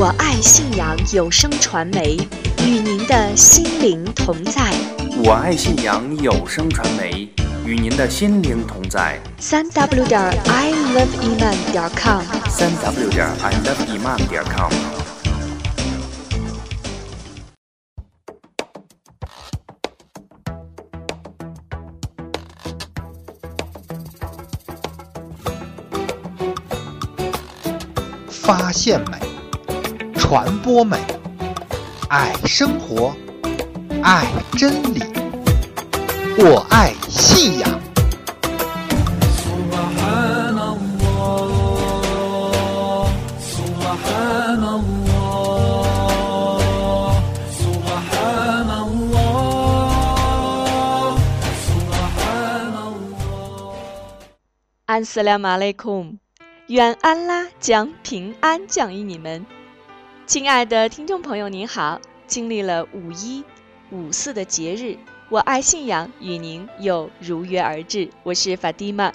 我爱信阳有声传媒，与您的心灵同在。我爱信阳有声传媒，与您的心灵同在。三 w 点 i love iman 点 com，三 w 点 i love iman 点 com。发现美，传播美，爱生活，爱真理，我爱信仰。安斯拉马雷库姆，愿安拉将平安降于你们。亲爱的听众朋友，您好！经历了五一、五四的节日，我爱信仰与您又如约而至。我是法蒂玛。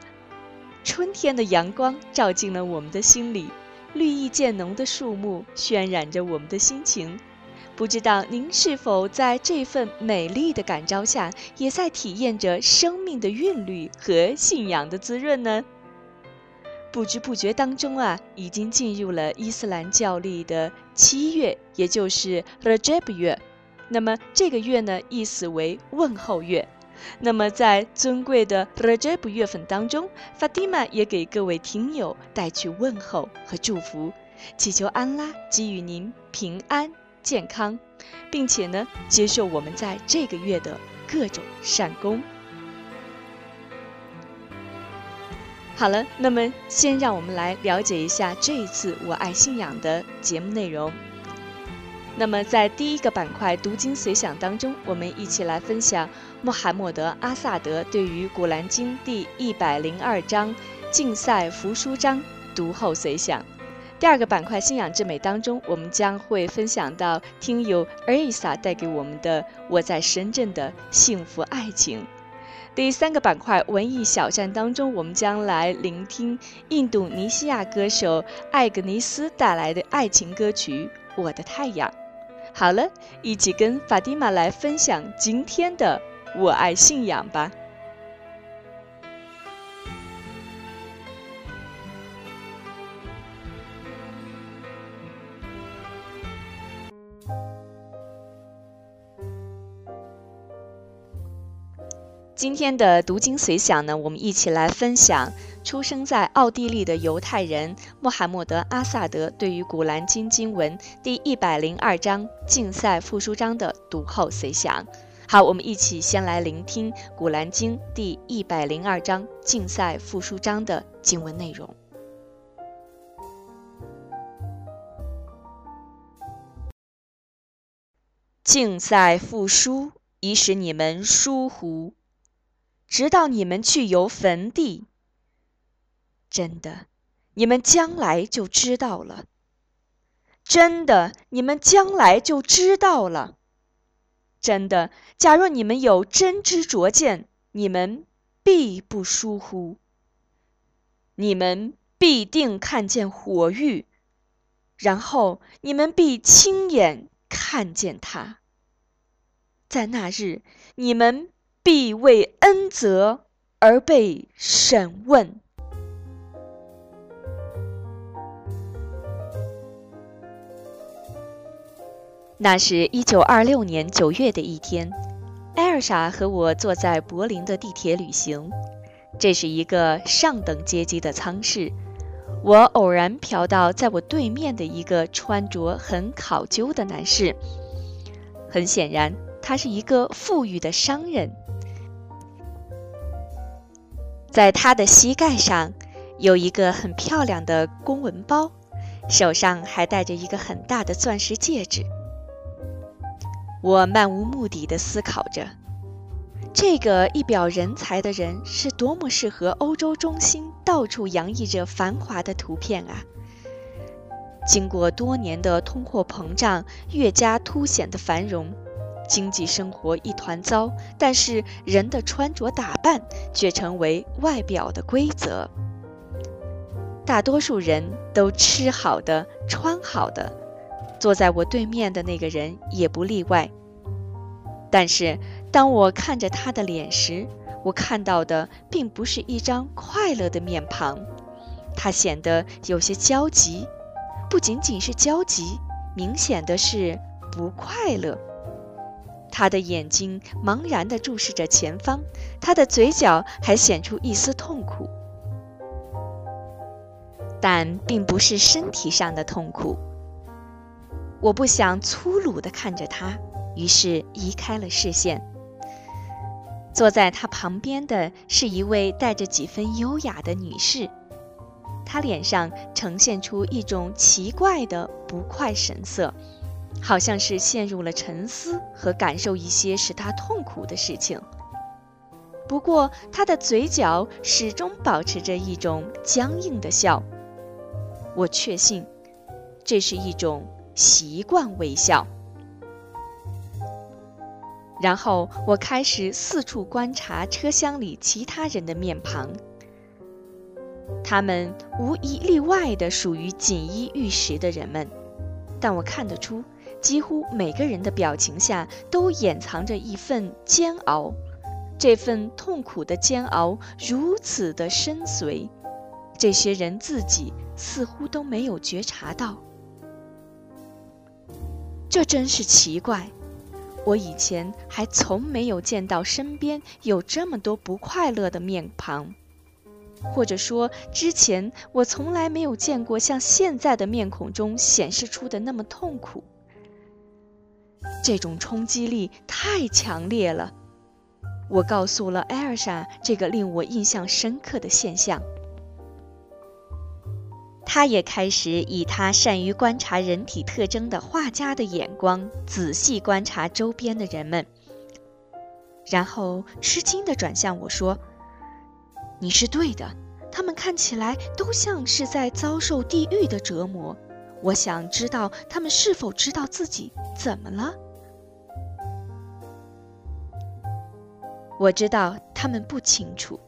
春天的阳光照进了我们的心里，绿意渐浓的树木渲染着我们的心情。不知道您是否在这份美丽的感召下，也在体验着生命的韵律和信仰的滋润呢？不知不觉当中啊，已经进入了伊斯兰教历的七月，也就是 Rajab 月。那么这个月呢，意思为问候月。那么在尊贵的 Rajab 月份当中，Fatima 也给各位听友带去问候和祝福，祈求安拉给予您平安健康，并且呢，接受我们在这个月的各种善功。好了，那么先让我们来了解一下这一次我爱信仰的节目内容。那么在第一个板块“读经随想”当中，我们一起来分享穆罕默德·阿萨德对于《古兰经》第一百零二章“竞赛服书章”读后随想。第二个板块“信仰之美”当中，我们将会分享到听友 a 伊萨带给我们的“我在深圳的幸福爱情”。第三个板块文艺小站当中，我们将来聆听印度尼西亚歌手艾格尼斯带来的爱情歌曲《我的太阳》。好了，一起跟法蒂玛来分享今天的“我爱信仰”吧。今天的读经随想呢，我们一起来分享出生在奥地利的犹太人穆罕默德·阿萨德对于《古兰经》经文第一百零二章竞赛复书章的读后随想。好，我们一起先来聆听《古兰经》第一百零二章竞赛复书章的经文内容。竞赛复书，以使你们疏忽。直到你们去游坟地，真的，你们将来就知道了。真的，你们将来就知道了。真的，假若你们有真知灼见，你们必不疏忽。你们必定看见火狱，然后你们必亲眼看见它。在那日，你们。必为恩泽而被审问。那是一九二六年九月的一天，艾尔莎和我坐在柏林的地铁旅行。这是一个上等阶级的舱室。我偶然瞟到在我对面的一个穿着很考究的男士。很显然，他是一个富裕的商人。在他的膝盖上有一个很漂亮的公文包，手上还戴着一个很大的钻石戒指。我漫无目的地思考着，这个一表人才的人是多么适合欧洲中心到处洋溢着繁华的图片啊！经过多年的通货膨胀，越加凸显的繁荣。经济生活一团糟，但是人的穿着打扮却成为外表的规则。大多数人都吃好的、穿好的，坐在我对面的那个人也不例外。但是，当我看着他的脸时，我看到的并不是一张快乐的面庞，他显得有些焦急，不仅仅是焦急，明显的是不快乐。他的眼睛茫然地注视着前方，他的嘴角还显出一丝痛苦，但并不是身体上的痛苦。我不想粗鲁地看着他，于是移开了视线。坐在他旁边的是一位带着几分优雅的女士，她脸上呈现出一种奇怪的不快神色，好像是陷入了沉思和感受一些使他痛苦的事情。不过，他的嘴角始终保持着一种僵硬的笑。我确信，这是一种习惯微笑。然后我开始四处观察车厢里其他人的面庞，他们无一例外的属于锦衣玉食的人们，但我看得出，几乎每个人的表情下都掩藏着一份煎熬，这份痛苦的煎熬如此的深邃，这些人自己似乎都没有觉察到，这真是奇怪。我以前还从没有见到身边有这么多不快乐的面庞，或者说，之前我从来没有见过像现在的面孔中显示出的那么痛苦。这种冲击力太强烈了。我告诉了艾尔莎这个令我印象深刻的现象。他也开始以他善于观察人体特征的画家的眼光仔细观察周边的人们，然后吃惊地转向我说：“你是对的，他们看起来都像是在遭受地狱的折磨。我想知道他们是否知道自己怎么了。我知道他们不清楚。”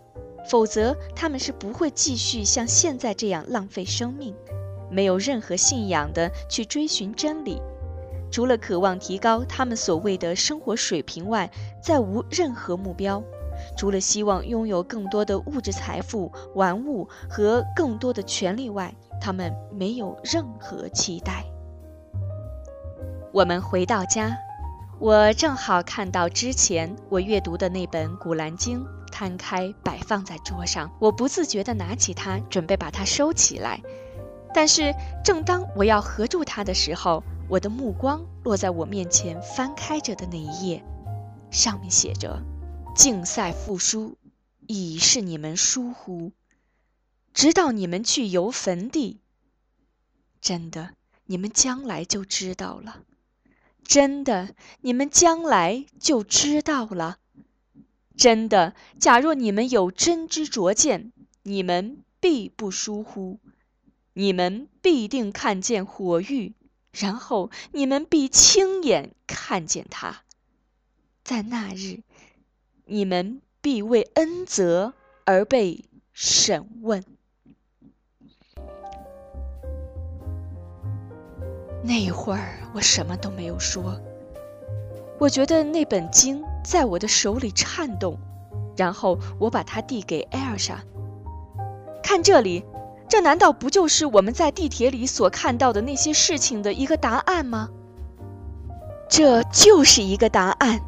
否则，他们是不会继续像现在这样浪费生命，没有任何信仰的去追寻真理，除了渴望提高他们所谓的生活水平外，再无任何目标。除了希望拥有更多的物质财富、玩物和更多的权利外，他们没有任何期待。我们回到家，我正好看到之前我阅读的那本《古兰经》。摊开摆放在桌上，我不自觉地拿起它，准备把它收起来。但是，正当我要合住它的时候，我的目光落在我面前翻开着的那一页，上面写着：“竞赛复书，已是你们疏忽，直到你们去游坟地。真的，你们将来就知道了。真的，你们将来就知道了。”真的，假若你们有真知灼见，你们必不疏忽，你们必定看见火狱，然后你们必亲眼看见它。在那日，你们必为恩泽而被审问。那一会儿，我什么都没有说。我觉得那本经在我的手里颤动，然后我把它递给艾尔莎。看这里，这难道不就是我们在地铁里所看到的那些事情的一个答案吗？这就是一个答案。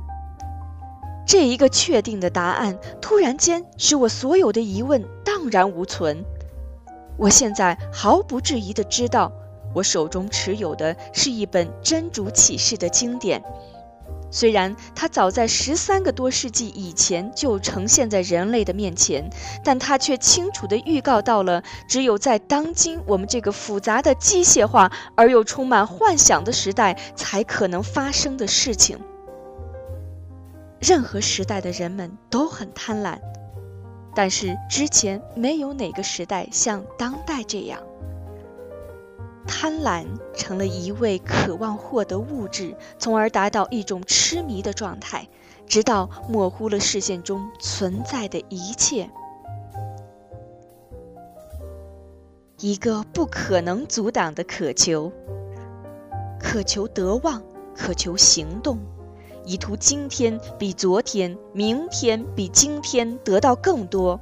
这一个确定的答案突然间使我所有的疑问荡然无存。我现在毫不质疑地知道，我手中持有的是一本真主启示的经典。虽然它早在十三个多世纪以前就呈现在人类的面前，但它却清楚地预告到了只有在当今我们这个复杂的机械化而又充满幻想的时代才可能发生的事情。任何时代的人们都很贪婪，但是之前没有哪个时代像当代这样。贪婪成了一味渴望获得物质，从而达到一种痴迷的状态，直到模糊了视线中存在的一切。一个不可能阻挡的渴求。渴求得望，渴求行动，以图今天比昨天、明天比今天得到更多。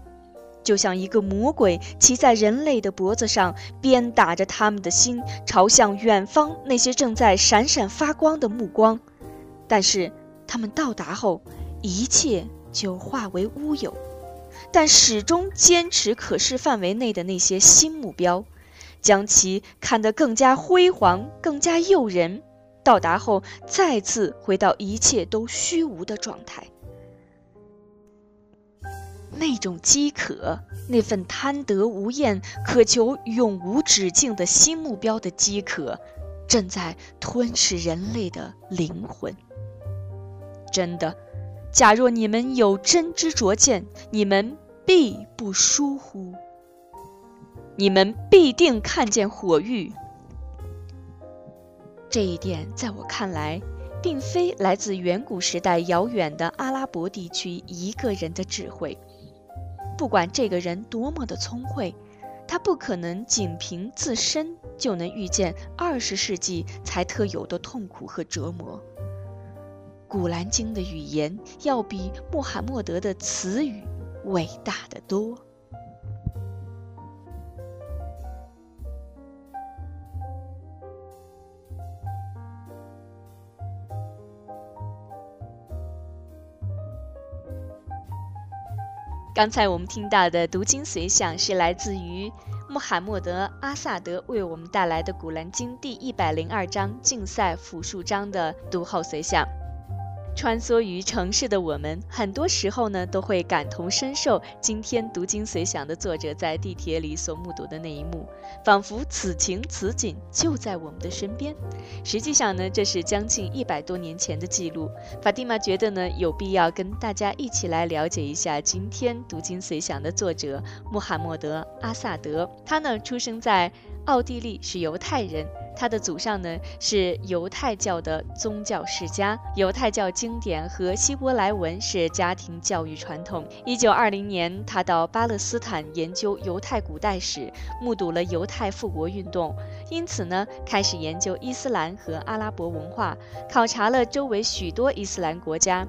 就像一个魔鬼骑在人类的脖子上，鞭打着他们的心，朝向远方那些正在闪闪发光的目光。但是他们到达后，一切就化为乌有。但始终坚持可视范围内的那些新目标，将其看得更加辉煌、更加诱人。到达后，再次回到一切都虚无的状态。那种饥渴，那份贪得无厌、渴求永无止境的新目标的饥渴，正在吞噬人类的灵魂。真的，假若你们有真知灼见，你们必不疏忽。你们必定看见火域。这一点，在我看来，并非来自远古时代遥远的阿拉伯地区一个人的智慧。不管这个人多么的聪慧，他不可能仅凭自身就能预见二十世纪才特有的痛苦和折磨。古兰经的语言要比穆罕默德的词语伟大的多。刚才我们听到的读经随想是来自于穆罕默德·阿萨德为我们带来的《古兰经》第一百零二章竞赛复述章的读后随想。穿梭于城市的我们，很多时候呢都会感同身受今天读经随想的作者在地铁里所目睹的那一幕，仿佛此情此景就在我们的身边。实际上呢，这是将近一百多年前的记录。法蒂玛觉得呢，有必要跟大家一起来了解一下今天读经随想的作者穆罕默德·阿萨德。他呢，出生在奥地利，是犹太人。他的祖上呢是犹太教的宗教世家，犹太教经典和希伯来文是家庭教育传统。一九二零年，他到巴勒斯坦研究犹太古代史，目睹了犹太复国运动，因此呢开始研究伊斯兰和阿拉伯文化，考察了周围许多伊斯兰国家，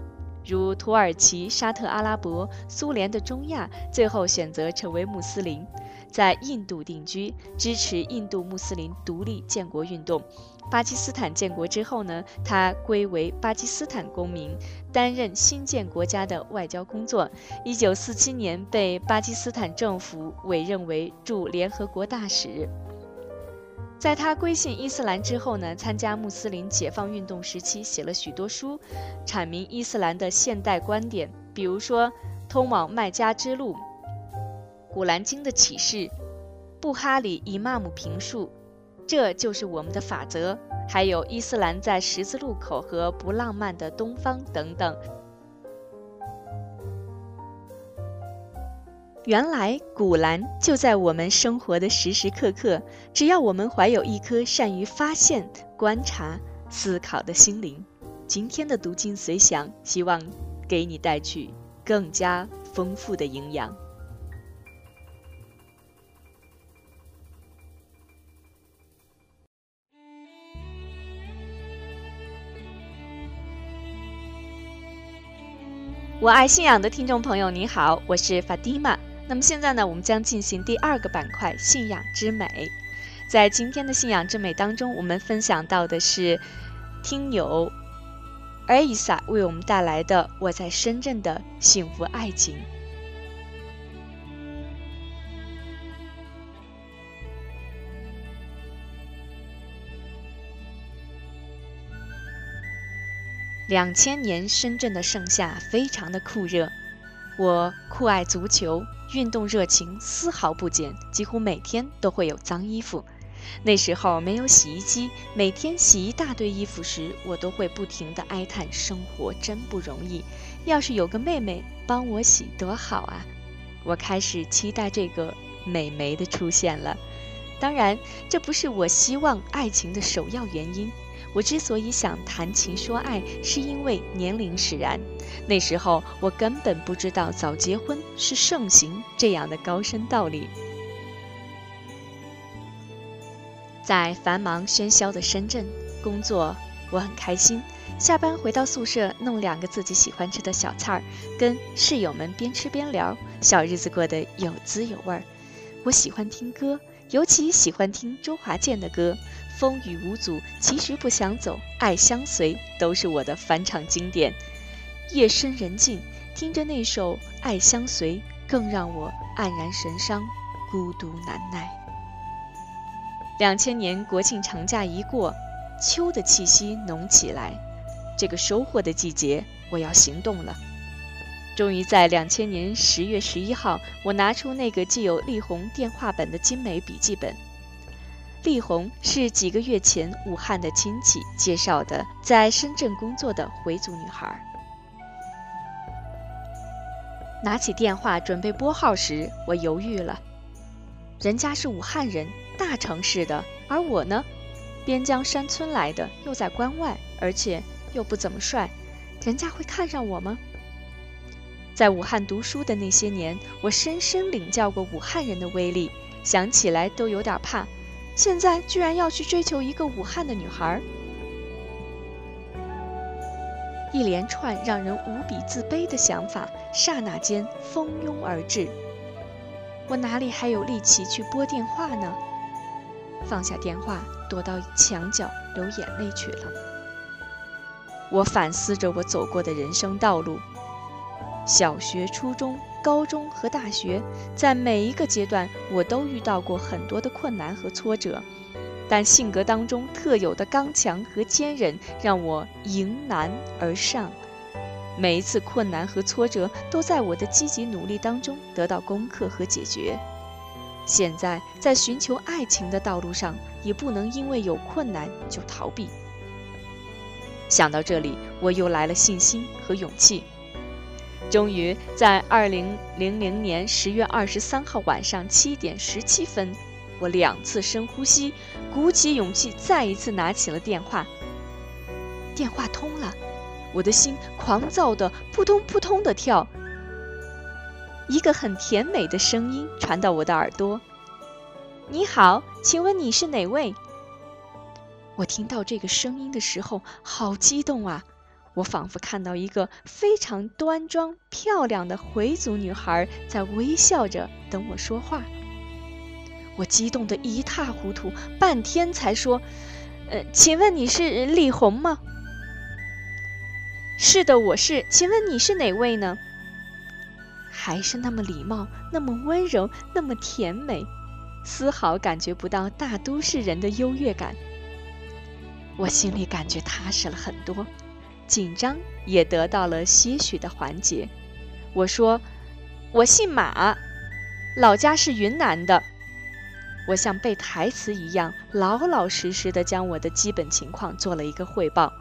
如土耳其、沙特阿拉伯、苏联的中亚，最后选择成为穆斯林。在印度定居，支持印度穆斯林独立建国运动。巴基斯坦建国之后呢，他归为巴基斯坦公民，担任新建国家的外交工作。一九四七年被巴基斯坦政府委任为驻联合国大使。在他归信伊斯兰之后呢，参加穆斯林解放运动时期，写了许多书，阐明伊斯兰的现代观点，比如说《通往麦加之路》。古兰经的启示，布哈里伊玛姆评述，这就是我们的法则。还有伊斯兰在十字路口和不浪漫的东方等等。原来古兰就在我们生活的时时刻刻，只要我们怀有一颗善于发现、观察、思考的心灵。今天的读经随想，希望给你带去更加丰富的营养。我爱信仰的听众朋友，你好，我是法蒂玛。那么现在呢，我们将进行第二个板块——信仰之美。在今天的信仰之美当中，我们分享到的是听友艾伊萨为我们带来的《我在深圳的幸福爱情》。两千年深圳的盛夏非常的酷热，我酷爱足球，运动热情丝毫不减，几乎每天都会有脏衣服。那时候没有洗衣机，每天洗一大堆衣服时，我都会不停地哀叹生活真不容易。要是有个妹妹帮我洗多好啊！我开始期待这个美眉的出现了。当然，这不是我希望爱情的首要原因。我之所以想谈情说爱，是因为年龄使然。那时候我根本不知道早结婚是盛行这样的高深道理。在繁忙喧嚣的深圳，工作，我很开心。下班回到宿舍，弄两个自己喜欢吃的小菜儿，跟室友们边吃边聊，小日子过得有滋有味儿。我喜欢听歌，尤其喜欢听周华健的歌，《风雨无阻》《其实不想走》《爱相随》都是我的返场经典。夜深人静，听着那首《爱相随》，更让我黯然神伤，孤独难耐。两千年国庆长假一过，秋的气息浓起来。这个收获的季节，我要行动了。终于在两千年十月十一号，我拿出那个既有力宏电话本的精美笔记本。力宏是几个月前武汉的亲戚介绍的，在深圳工作的回族女孩。拿起电话准备拨号时，我犹豫了。人家是武汉人，大城市的，而我呢，边疆山村来的，又在关外，而且又不怎么帅，人家会看上我吗？在武汉读书的那些年，我深深领教过武汉人的威力，想起来都有点怕。现在居然要去追求一个武汉的女孩，一连串让人无比自卑的想法，刹那间蜂拥而至。我哪里还有力气去拨电话呢？放下电话，躲到墙角流眼泪去了。我反思着我走过的人生道路。小学、初中、高中和大学，在每一个阶段，我都遇到过很多的困难和挫折，但性格当中特有的刚强和坚韧，让我迎难而上。每一次困难和挫折，都在我的积极努力当中得到攻克和解决。现在在寻求爱情的道路上，也不能因为有困难就逃避。想到这里，我又来了信心和勇气。终于在二零零零年十月二十三号晚上七点十七分，我两次深呼吸，鼓起勇气，再一次拿起了电话。电话通了，我的心狂躁的扑通扑通的跳。一个很甜美的声音传到我的耳朵：“你好，请问你是哪位？”我听到这个声音的时候，好激动啊！我仿佛看到一个非常端庄漂亮的回族女孩在微笑着等我说话。我激动得一塌糊涂，半天才说：“呃，请问你是李红吗？”“是的，我是。请问你是哪位呢？”还是那么礼貌，那么温柔，那么甜美，丝毫感觉不到大都市人的优越感。我心里感觉踏实了很多。紧张也得到了些许的缓解。我说：“我姓马，老家是云南的。”我像背台词一样，老老实实的将我的基本情况做了一个汇报。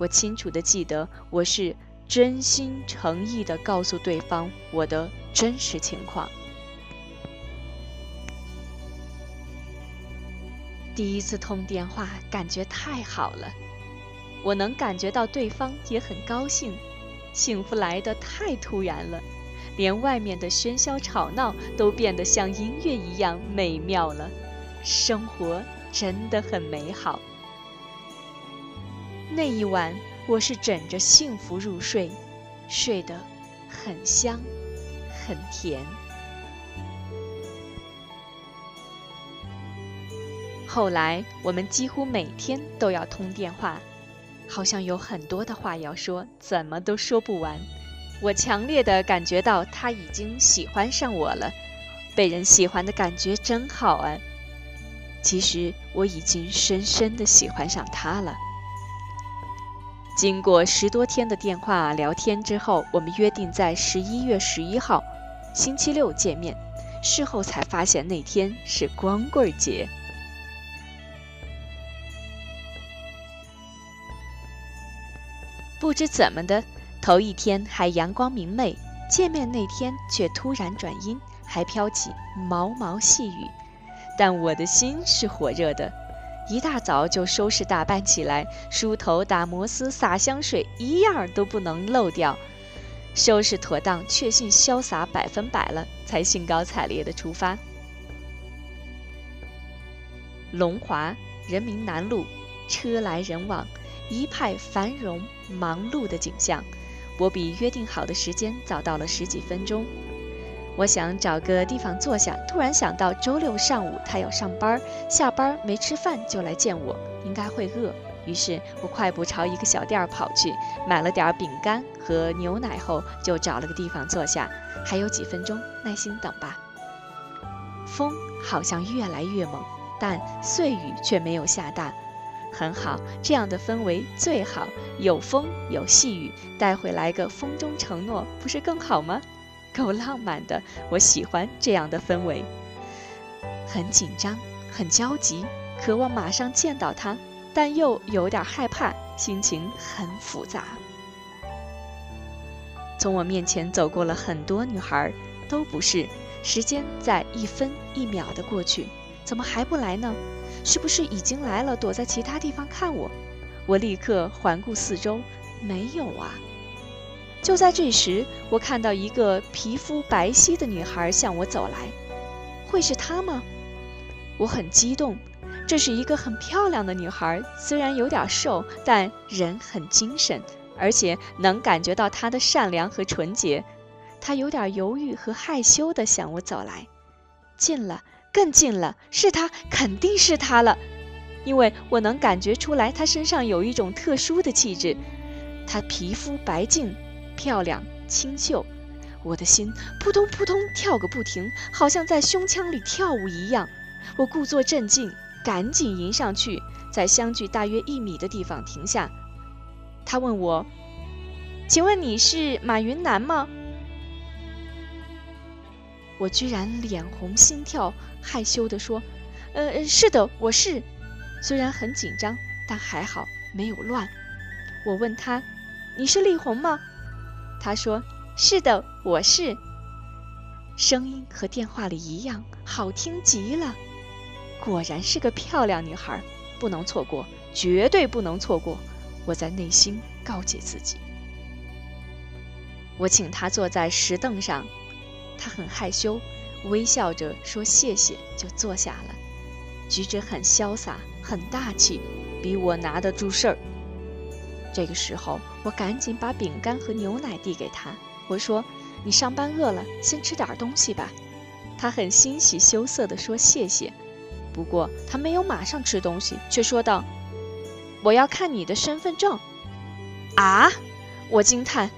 我清楚的记得，我是真心诚意的告诉对方我的真实情况。第一次通电话，感觉太好了。我能感觉到对方也很高兴，幸福来得太突然了，连外面的喧嚣吵闹都变得像音乐一样美妙了，生活真的很美好。那一晚，我是枕着幸福入睡，睡得很香，很甜。后来，我们几乎每天都要通电话。好像有很多的话要说，怎么都说不完。我强烈的感觉到他已经喜欢上我了，被人喜欢的感觉真好啊！其实我已经深深的喜欢上他了。经过十多天的电话聊天之后，我们约定在十一月十一号，星期六见面。事后才发现那天是光棍节。不知怎么的，头一天还阳光明媚，见面那天却突然转阴，还飘起毛毛细雨。但我的心是火热的，一大早就收拾打扮起来，梳头、打摩丝、洒香水，一样都不能漏掉。收拾妥当，确信潇洒百分百了，才兴高采烈地出发。龙华人民南路车来人往，一派繁荣忙碌的景象。我比约定好的时间早到了十几分钟。我想找个地方坐下，突然想到周六上午他要上班，下班没吃饭就来见我，应该会饿。于是我快步朝一个小店跑去，买了点饼干和牛奶后，就找了个地方坐下。还有几分钟，耐心等吧。风好像越来越猛，但碎雨却没有下大，很好，这样的氛围最好，有风有细雨，带回来个风中承诺，不是更好吗？够浪漫的，我喜欢这样的氛围。很紧张，很焦急，渴望马上见到他。但又有点害怕，心情很复杂。从我面前走过了很多女孩，都不是。时间在一分一秒的过去，怎么还不来呢？是不是已经来了，躲在其他地方看我？我立刻环顾四周，没有啊。就在这时，我看到一个皮肤白皙的女孩向我走来，会是她吗？我很激动。这是一个很漂亮的女孩，虽然有点瘦，但人很精神，而且能感觉到她的善良和纯洁。她有点犹豫和害羞地向我走来，近了，更近了，是他，肯定是他了，因为我能感觉出来他身上有一种特殊的气质。他皮肤白净，漂亮清秀，我的心扑通扑通跳个不停，好像在胸腔里跳舞一样。我故作镇静。赶紧迎上去，在相距大约一米的地方停下。他问我：“请问你是马云南吗？”我居然脸红心跳，害羞地说：“呃，是的，我是。”虽然很紧张，但还好没有乱。我问他：“你是丽红吗？”他说：“是的，我是。”声音和电话里一样，好听极了。果然是个漂亮女孩，不能错过，绝对不能错过！我在内心告诫自己。我请她坐在石凳上，他很害羞，微笑着说谢谢，就坐下了，举止很潇洒，很大气，比我拿得住事儿。这个时候，我赶紧把饼干和牛奶递给他，我说：“你上班饿了，先吃点东西吧。”他很欣喜羞涩地说谢谢。不过他没有马上吃东西，却说道：“我要看你的身份证。”啊！我惊叹：“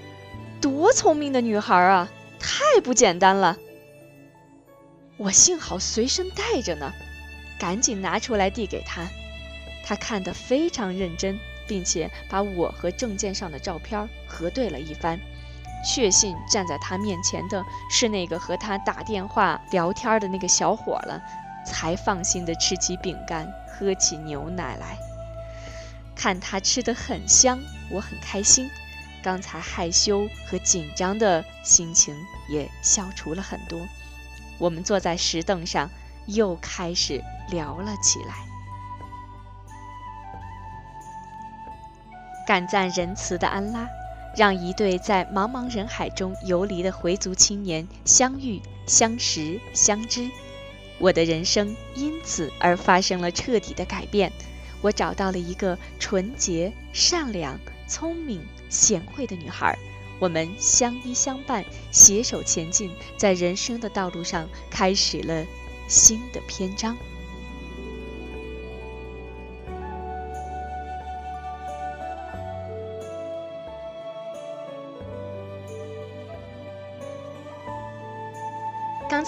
多聪明的女孩啊，太不简单了！”我幸好随身带着呢，赶紧拿出来递给他。他看得非常认真，并且把我和证件上的照片核对了一番，确信站在他面前的是那个和他打电话聊天的那个小伙了。才放心的吃起饼干，喝起牛奶来。看他吃得很香，我很开心。刚才害羞和紧张的心情也消除了很多。我们坐在石凳上，又开始聊了起来。感赞仁慈的安拉，让一对在茫茫人海中游离的回族青年相遇、相识、相知。我的人生因此而发生了彻底的改变，我找到了一个纯洁、善良、聪明、贤惠的女孩，我们相依相伴，携手前进，在人生的道路上开始了新的篇章。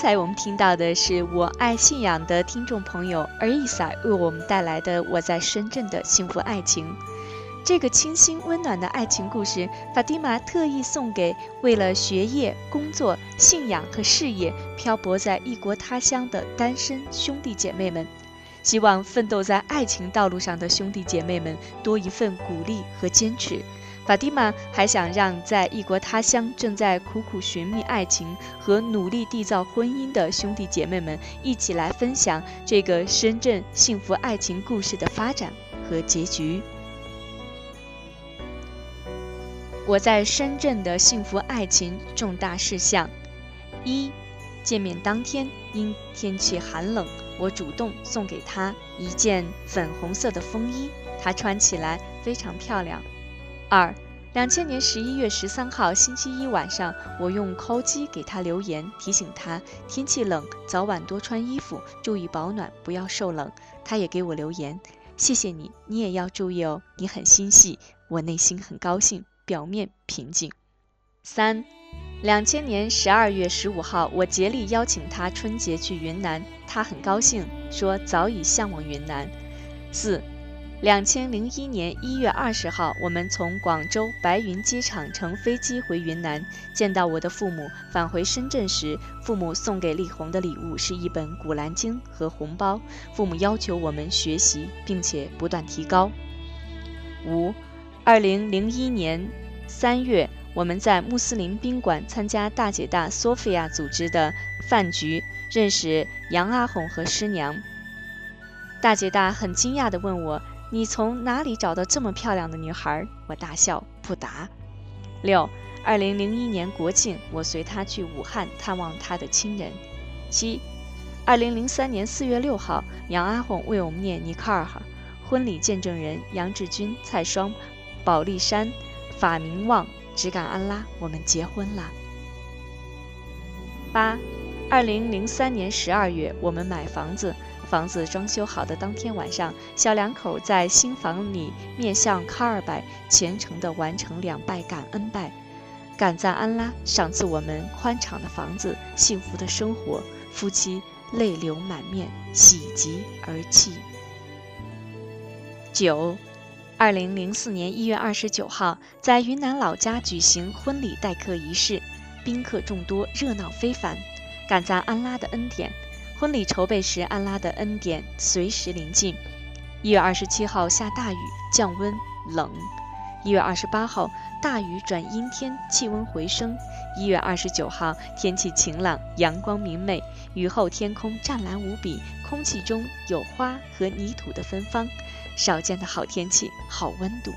刚才我们听到的是我爱信仰的听众朋友尔伊萨为我们带来的《我在深圳的幸福爱情》。这个清新温暖的爱情故事，法蒂玛特意送给为了学业、工作、信仰和事业漂泊在异国他乡的单身兄弟姐妹们。希望奋斗在爱情道路上的兄弟姐妹们多一份鼓励和坚持。法蒂玛还想让在异国他乡正在苦苦寻觅爱情和努力缔造婚姻的兄弟姐妹们一起来分享这个深圳幸福爱情故事的发展和结局。我在深圳的幸福爱情重大事项：一、见面当天因天气寒冷，我主动送给他一件粉红色的风衣。她穿起来非常漂亮。二，两千年十一月十三号星期一晚上，我用 call 机给他留言，提醒他天气冷，早晚多穿衣服，注意保暖，不要受冷。他也给我留言，谢谢你，你也要注意哦，你很心细，我内心很高兴，表面平静。三。两千年十二月十五号，我竭力邀请他春节去云南，他很高兴，说早已向往云南。四，两千零一年一月二十号，我们从广州白云机场乘飞机回云南，见到我的父母。返回深圳时，父母送给丽红的礼物是一本《古兰经》和红包。父母要求我们学习，并且不断提高。五，二零零一年三月。我们在穆斯林宾馆参加大姐大索菲亚组织的饭局，认识杨阿红和师娘。大姐大很惊讶地问我：“你从哪里找到这么漂亮的女孩？”我大笑不答。六，二零零一年国庆，我随她去武汉探望她的亲人。七，二零零三年四月六号，杨阿红为我们念尼卡尔哈，婚礼见证人杨志军、蔡双、保利山、法明旺。只感安拉，我们结婚了。八，二零零三年十二月，我们买房子，房子装修好的当天晚上，小两口在新房里面向卡尔拜虔诚地完成两拜感恩拜，感赞安拉赏赐我们宽敞的房子、幸福的生活，夫妻泪流满面，喜极而泣。九。二零零四年一月二十九号，在云南老家举行婚礼待客仪式，宾客众多，热闹非凡。感赞安拉的恩典，婚礼筹备时，安拉的恩典随时临近。一月二十七号下大雨，降温冷。一月二十八号，大雨转阴天，气温回升。一月二十九号，天气晴朗，阳光明媚，雨后天空湛蓝无比，空气中有花和泥土的芬芳。少见的好天气，好温度。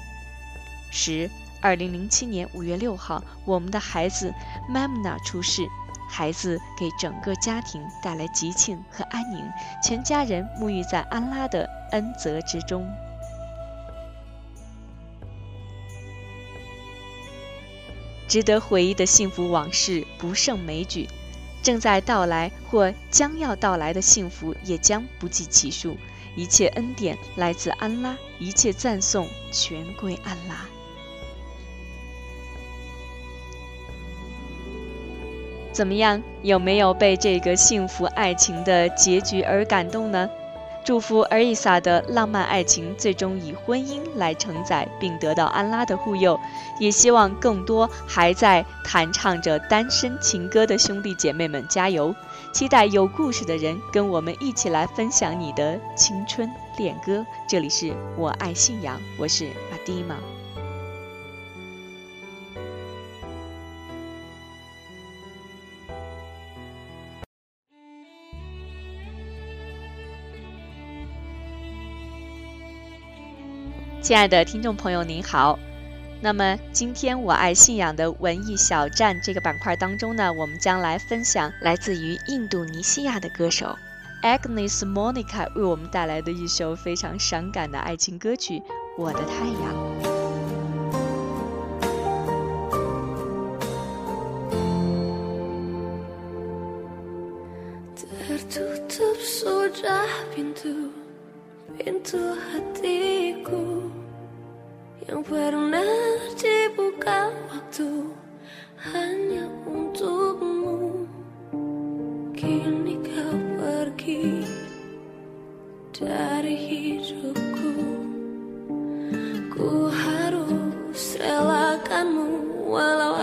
十，二零零七年五月六号，我们的孩子 Mamna 出世，孩子给整个家庭带来吉庆和安宁，全家人沐浴在安拉的恩泽之中。值得回忆的幸福往事不胜枚举，正在到来或将要到来的幸福也将不计其数。一切恩典来自安拉，一切赞颂全归安拉。怎么样？有没有被这个幸福爱情的结局而感动呢？祝福尔伊萨的浪漫爱情最终以婚姻来承载，并得到安拉的护佑。也希望更多还在弹唱着单身情歌的兄弟姐妹们加油！期待有故事的人跟我们一起来分享你的青春恋歌。这里是我爱信仰，我是阿蒂玛。亲爱的听众朋友，您好。那么今天我爱信仰的文艺小站这个板块当中呢，我们将来分享来自于印度尼西亚的歌手 Agnes Monica 为我们带来的一首非常伤感的爱情歌曲《我的太阳》。Yang pernah dibuka waktu hanya untukmu. Kini kau pergi dari hidupku. Ku harus relakanmu walau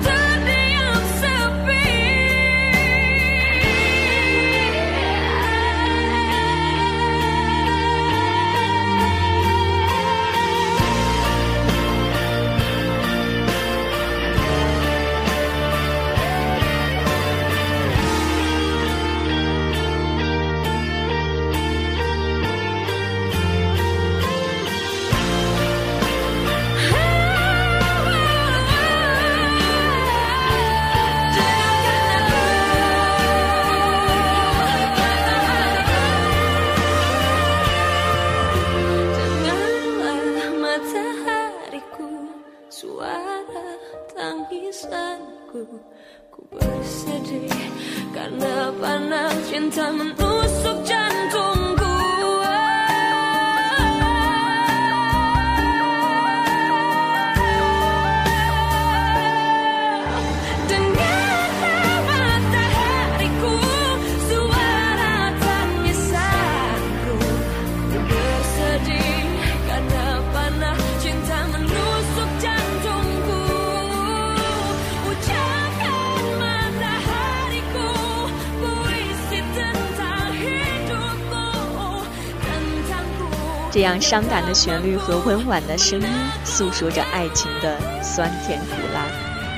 do 这样伤感的旋律和温婉的声音，诉说着爱情的酸甜苦辣。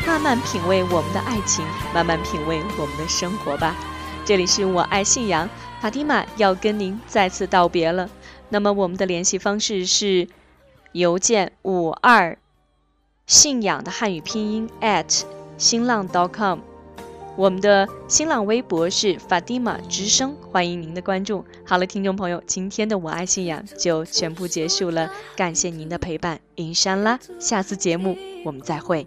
慢慢品味我们的爱情，慢慢品味我们的生活吧。这里是我爱信仰，法蒂玛要跟您再次道别了。那么我们的联系方式是邮件五二信仰的汉语拼音 at 新浪 .com，我们的新浪微博是法蒂玛之声，欢迎您的关注。好了，听众朋友，今天的我爱信仰就全部结束了，感谢您的陪伴，银山啦，下次节目我们再会。